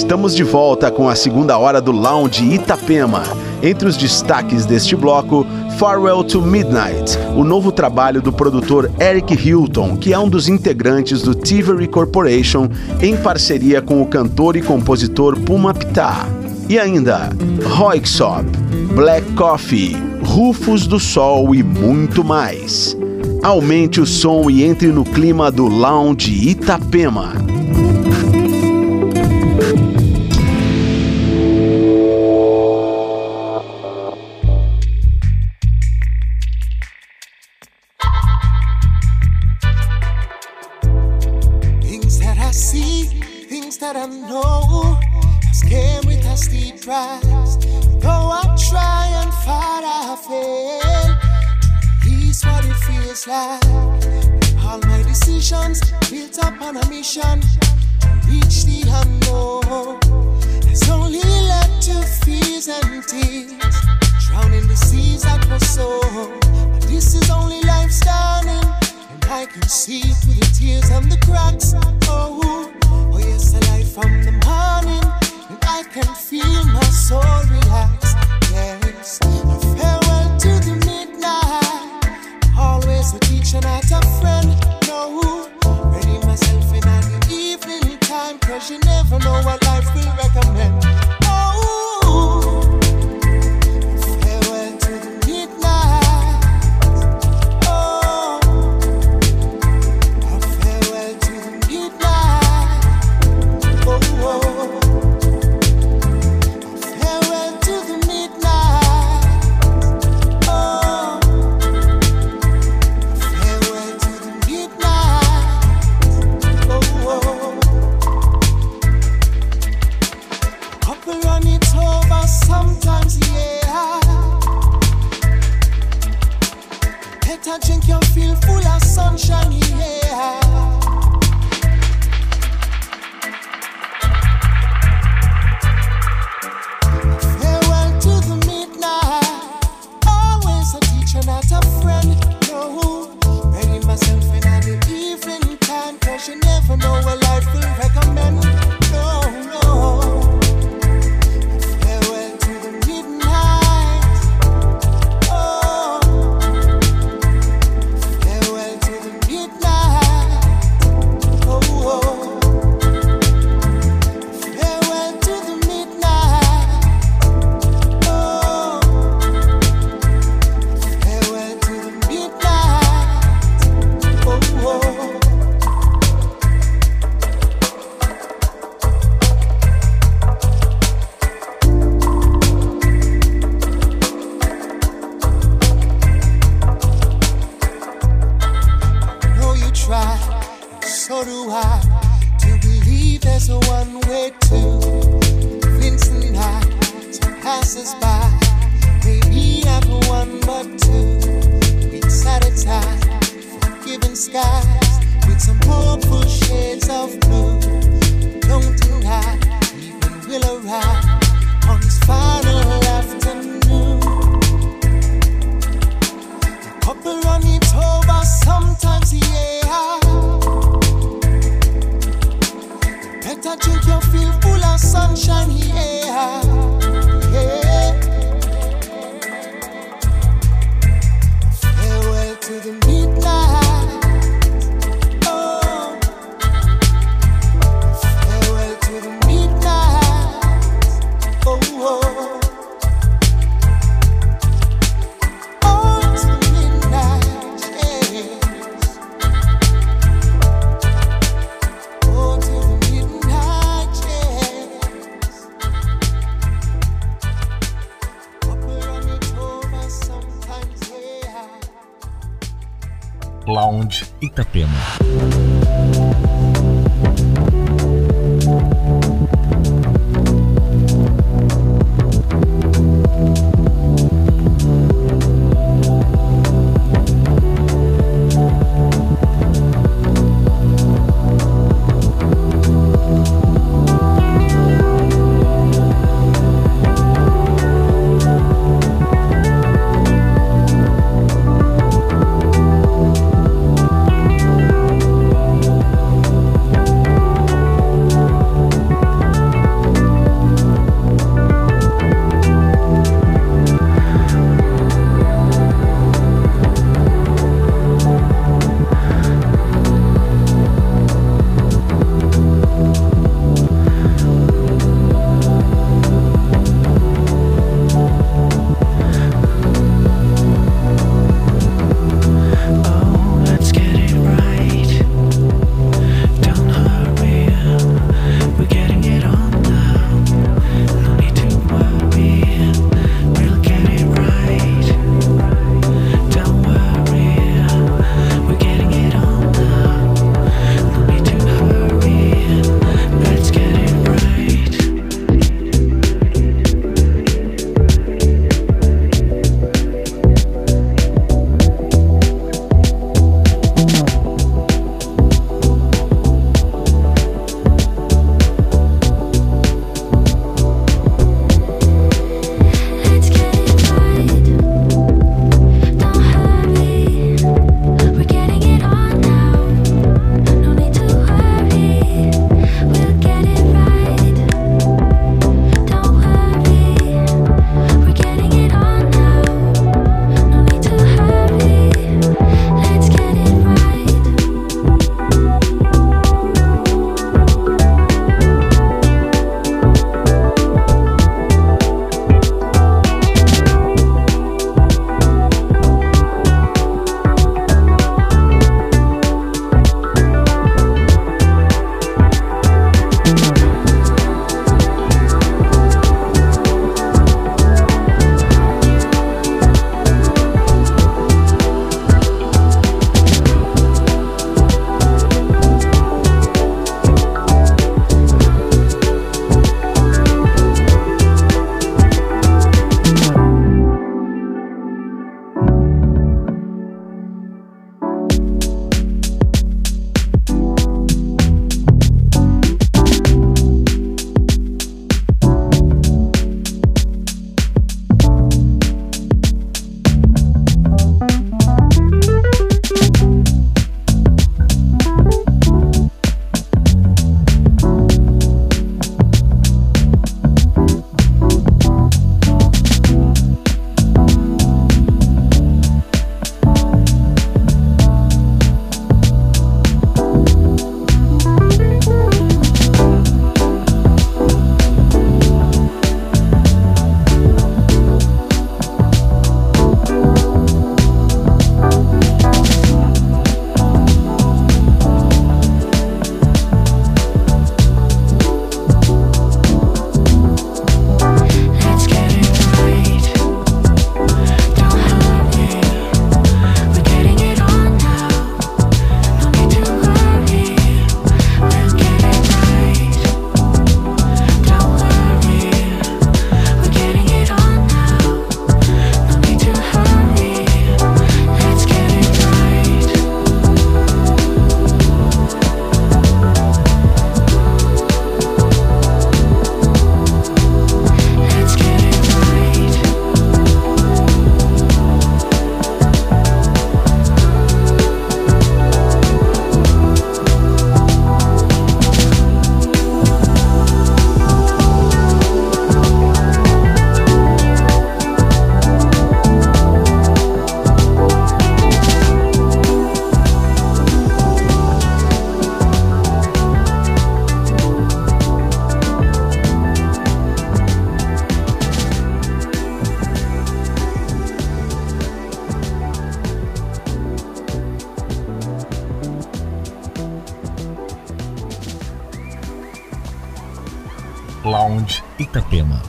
Estamos de volta com a segunda hora do Lounge Itapema. Entre os destaques deste bloco, Farewell to Midnight, o novo trabalho do produtor Eric Hilton, que é um dos integrantes do Thievery Corporation, em parceria com o cantor e compositor Puma Pitá. E ainda, Roixop, Black Coffee, Rufos do Sol e muito mais. Aumente o som e entre no clima do Lounge Itapema. track. All my decisions built upon a mission to reach the unknown. Has only led to fears and tears, drowning the seas that were sown. But this is only life standing, and I can see through the tears and the cracks. Oh, oh yes, the light from the morning, and I can feel my soul relax. Yes, I felt. affection at a friend. No, ready myself in an evening time, cause you never know what life will recommend. Itapema.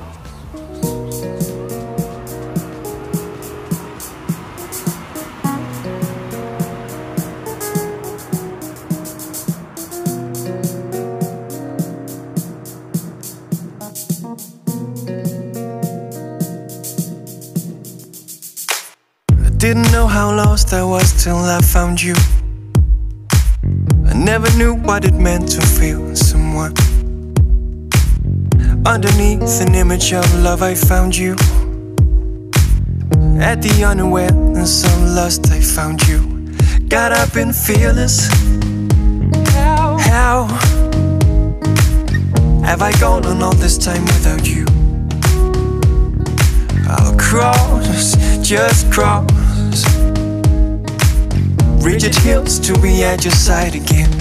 Didn't know how lost I was till I found you. I never knew what it meant to feel. Underneath an image of love, I found you. At the unawareness of lust, I found you. Got up and fearless. How? How have I gone on all this time without you? I'll cross, just cross rigid hills to be at your side again.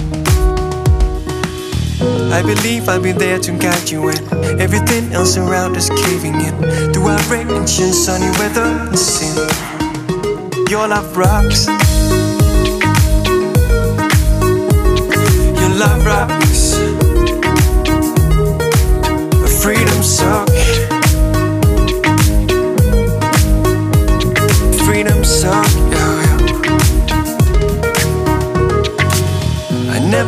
I believe I'll be there to guide you when everything else around is caving in. Through our rain and sunny weather and sin, your love rocks. Your love rocks.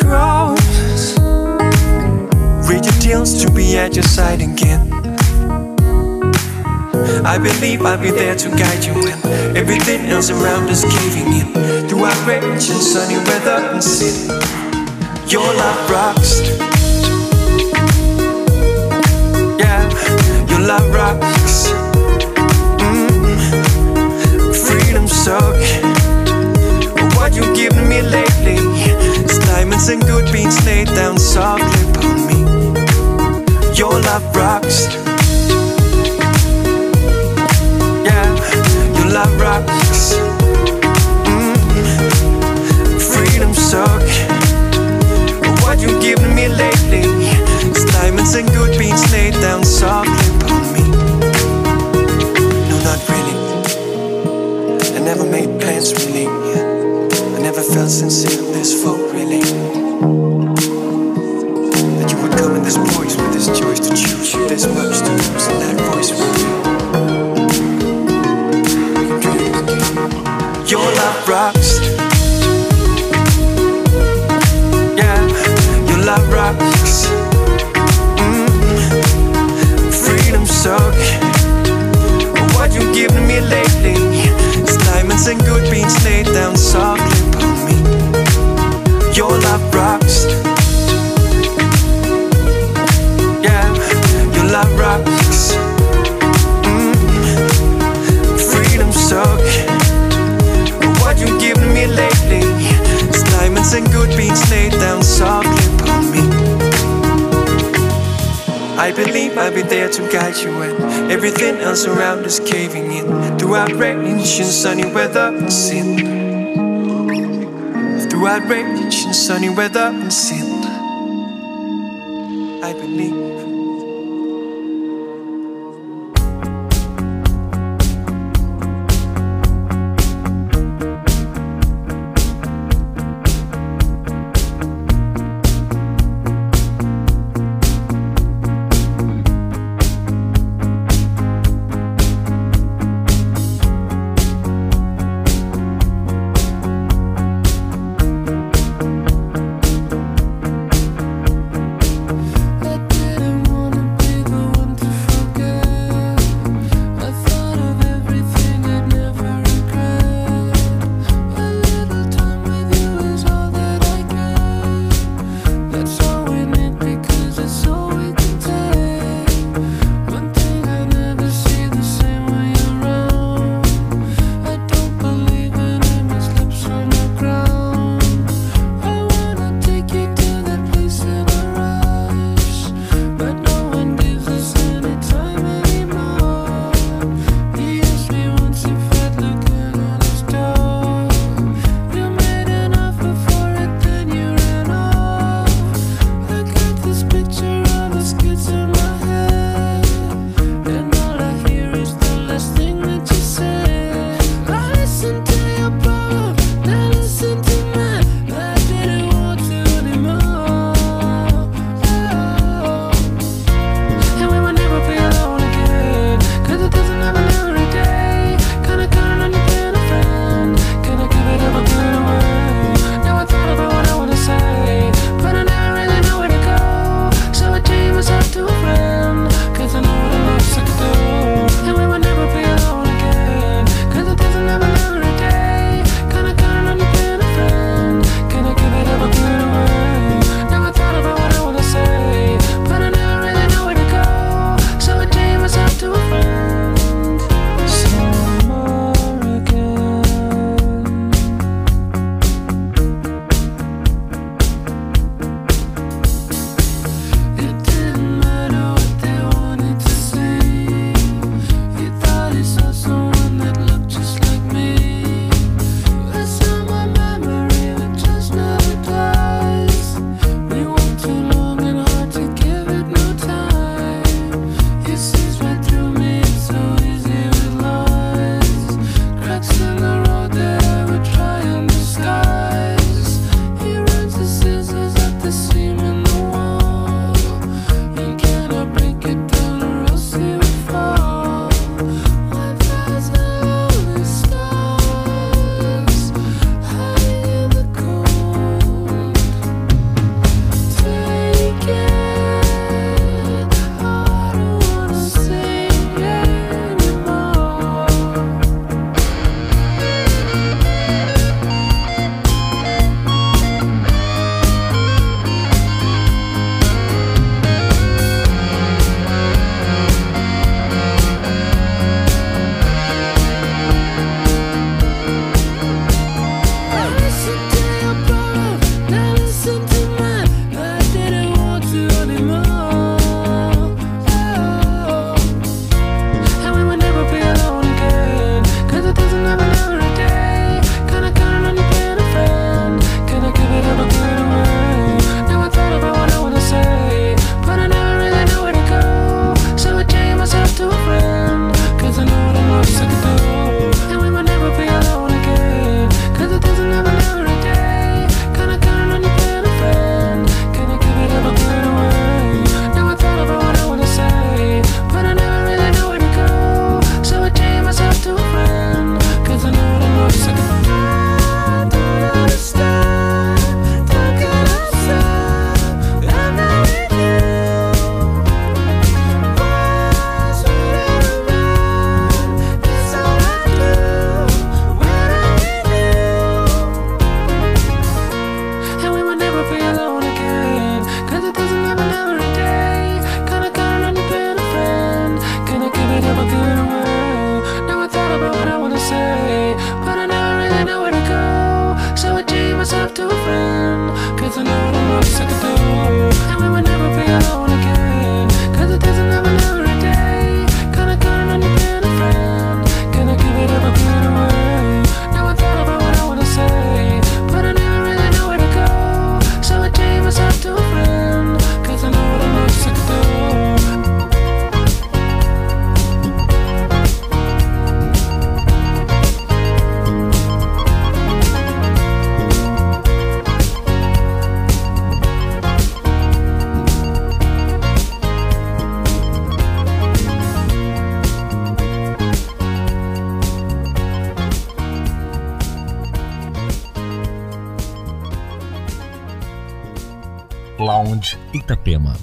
cross. Read your deals to be at your side again. I believe I'll be there to guide you when everything else around is caving in. Through outrage and sunny weather and sin, your love rocks. Yeah, your love rocks. Mm. Freedom suck. What you giving me lately? Diamonds and good beans laid down softly upon me. Your love rocks. Yeah, your love rocks. Mm. Freedom suck. What you giving me lately? It's diamonds and good beans laid down softly upon me. No, not really. I never made plans really. I never felt sincere this full really. You this much to lose in that voice Rain and sunny weather and sin. I believe. tema.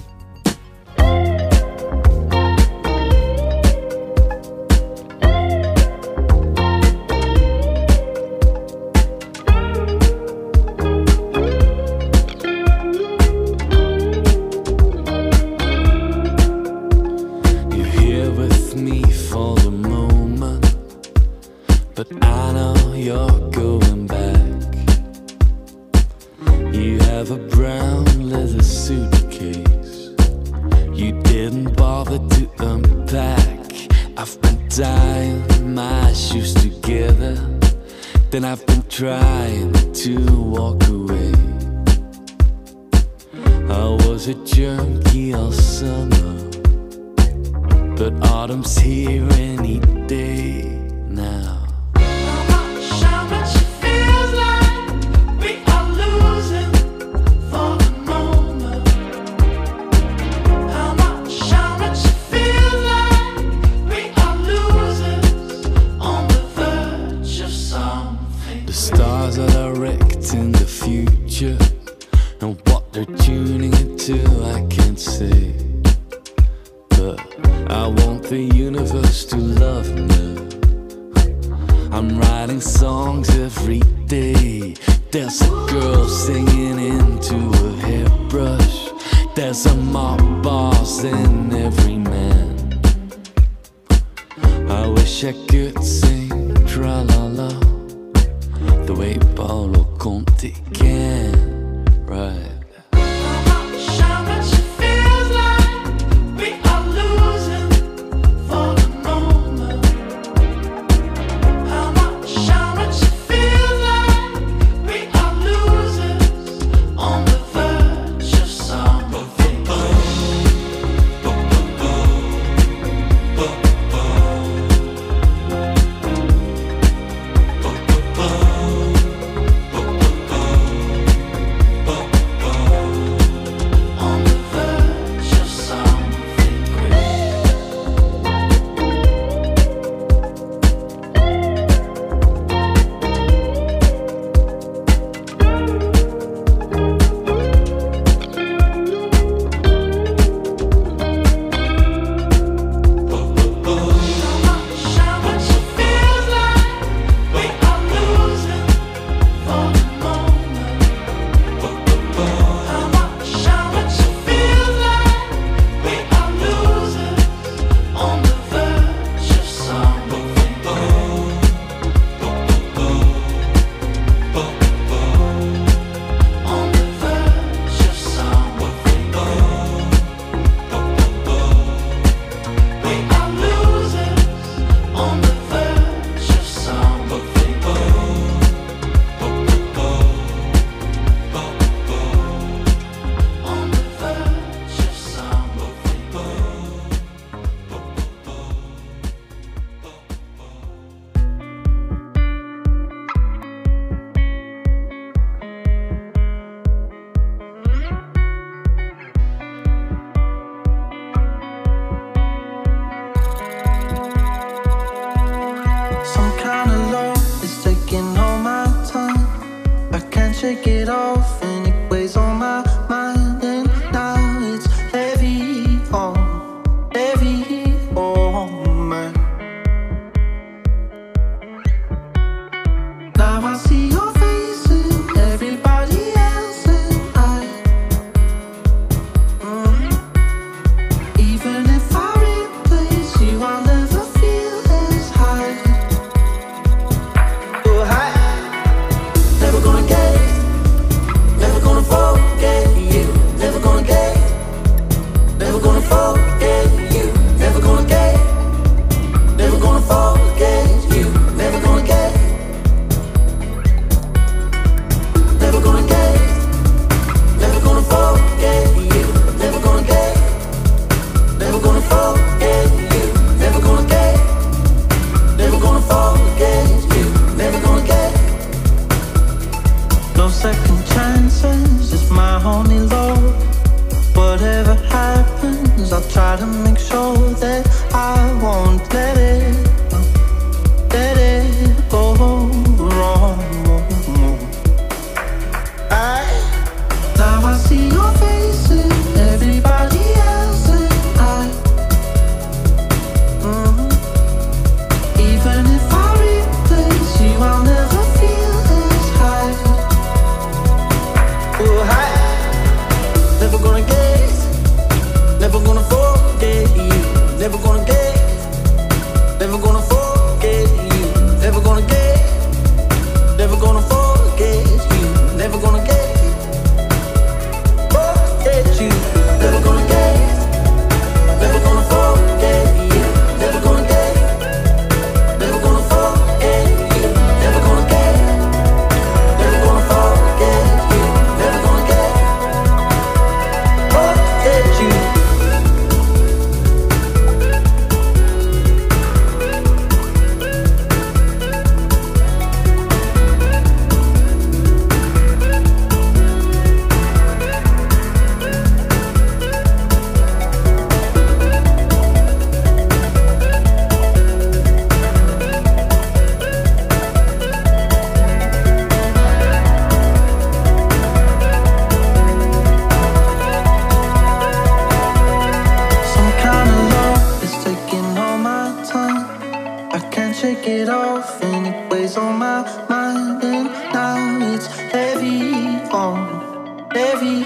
shake it off and it weighs on my mind and now it's heavy on, heavy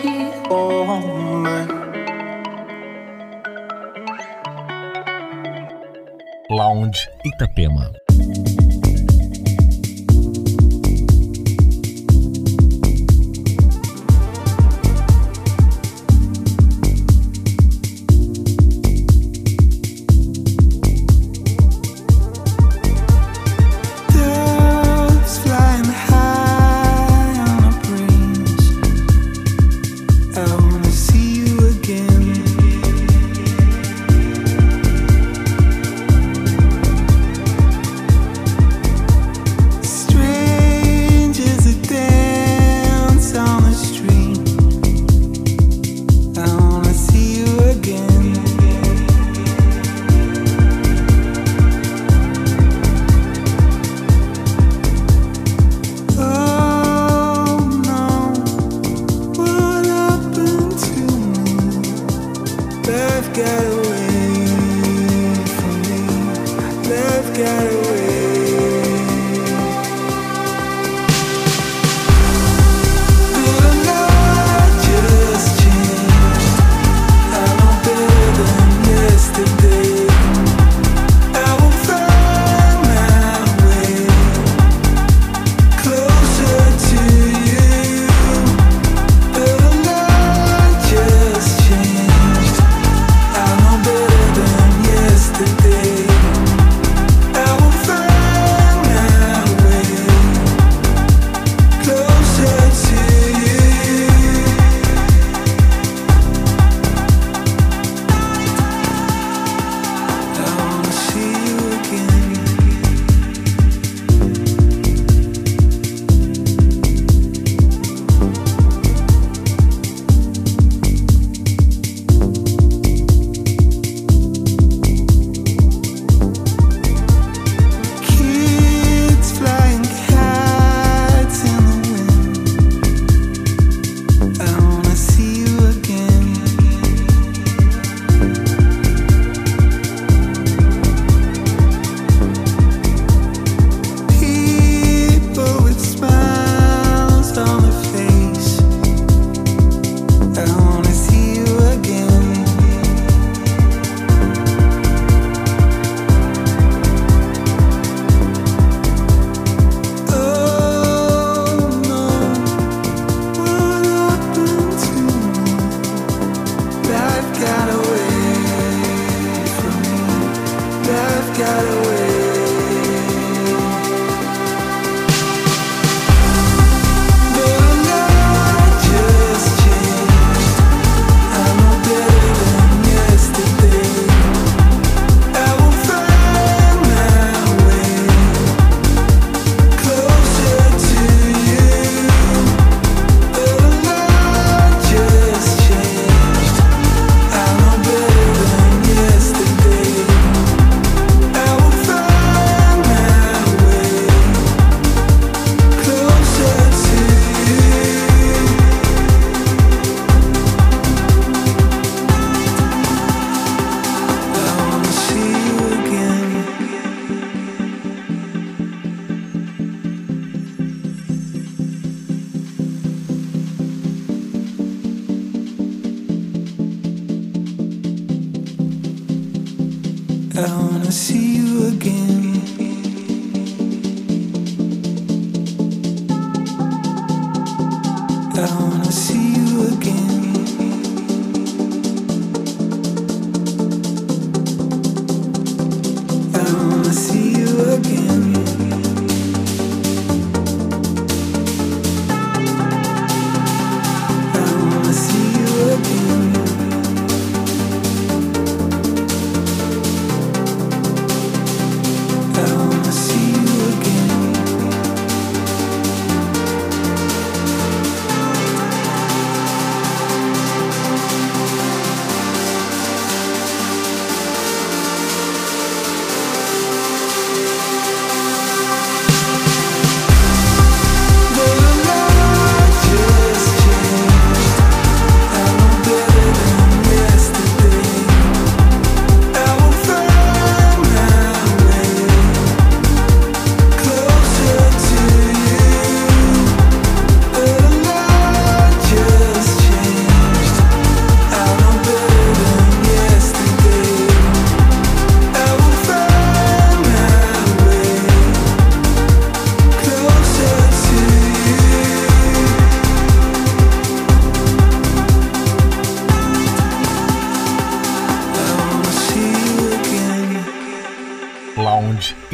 on my. Lounge Itapema.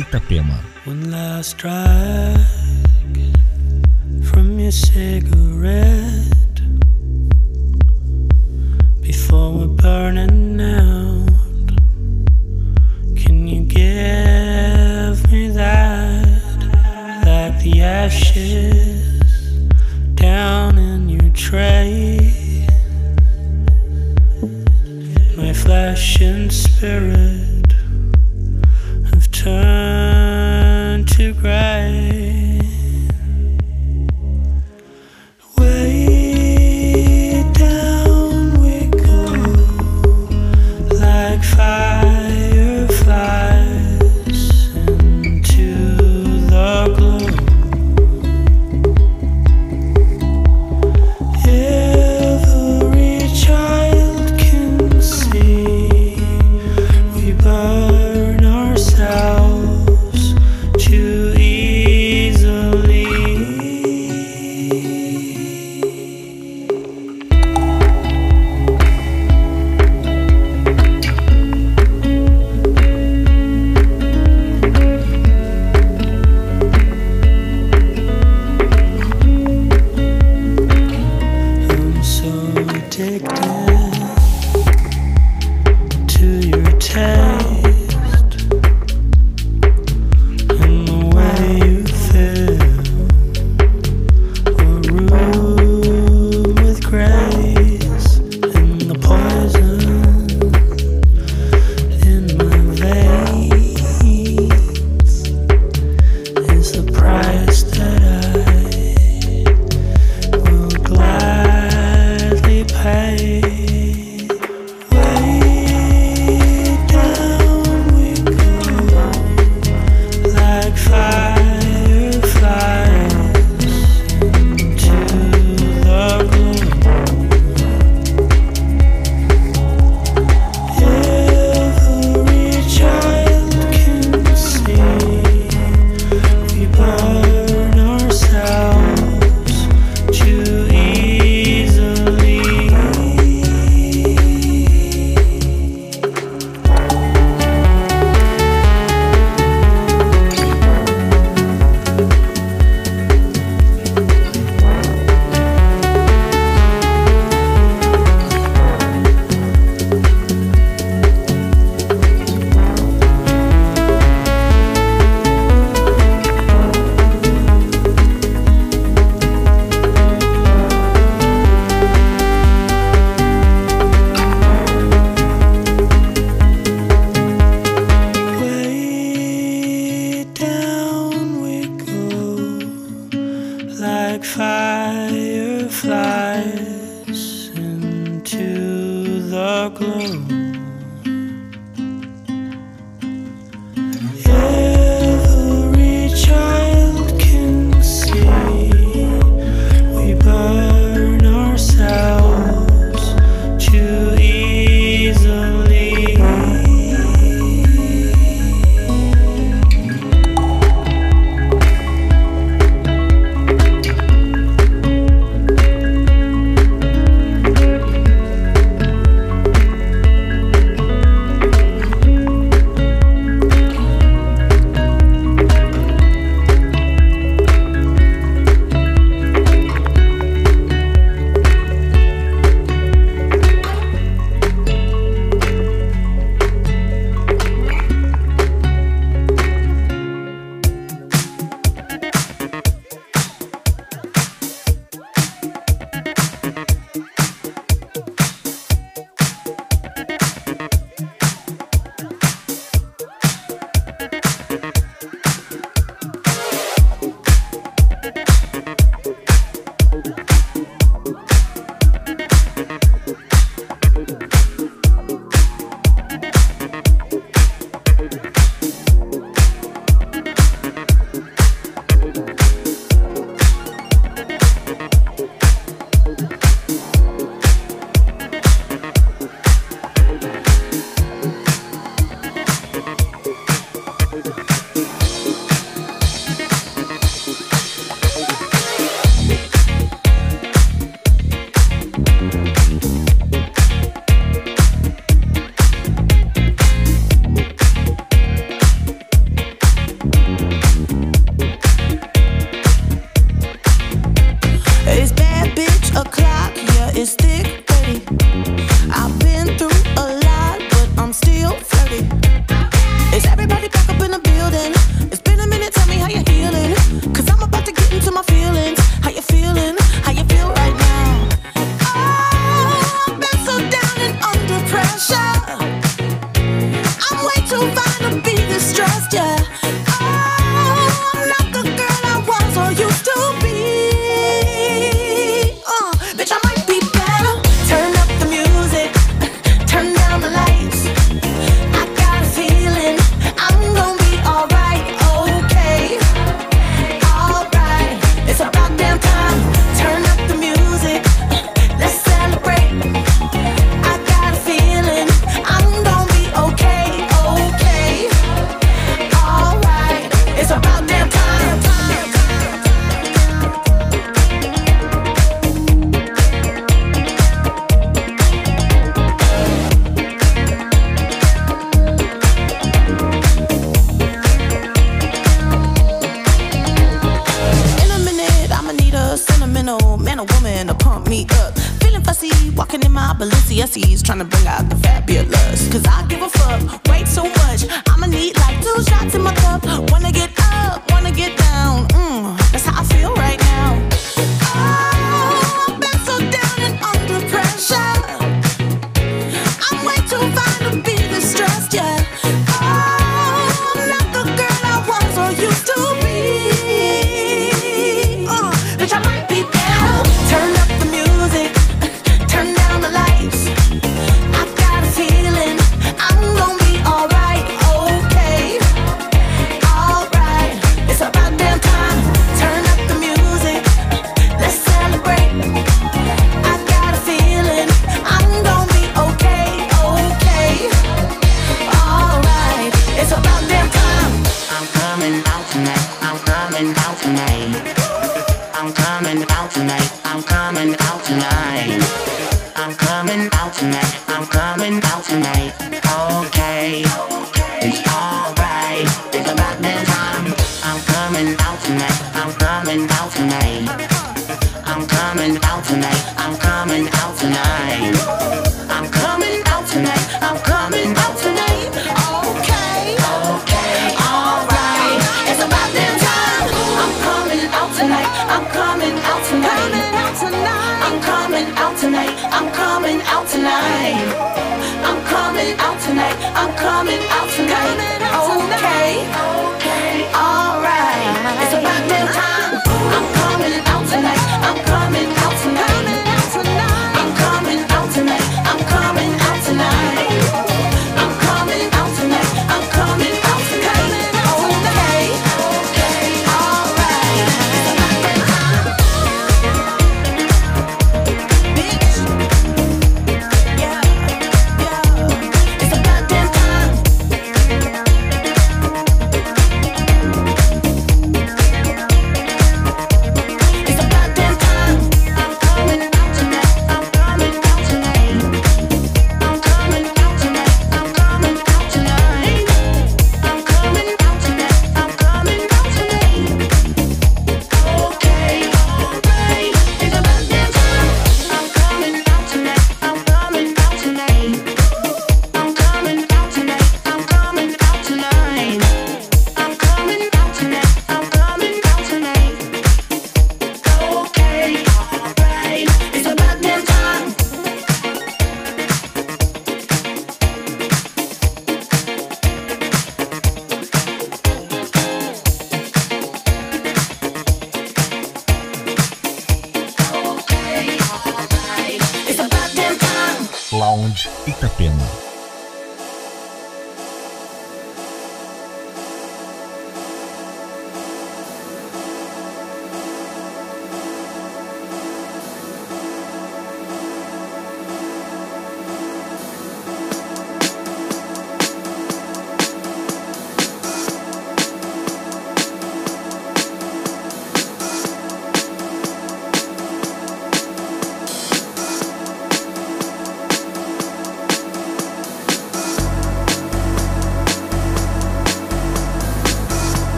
Itapema. One last drag from your cigarette before we're burning out. Can you give me that? Like the ashes down in your tray. My flesh and spirit.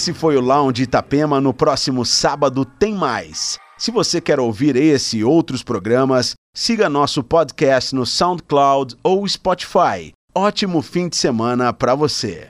Esse foi o Lounge Itapema. No próximo sábado tem mais. Se você quer ouvir esse e outros programas, siga nosso podcast no SoundCloud ou Spotify. Ótimo fim de semana para você.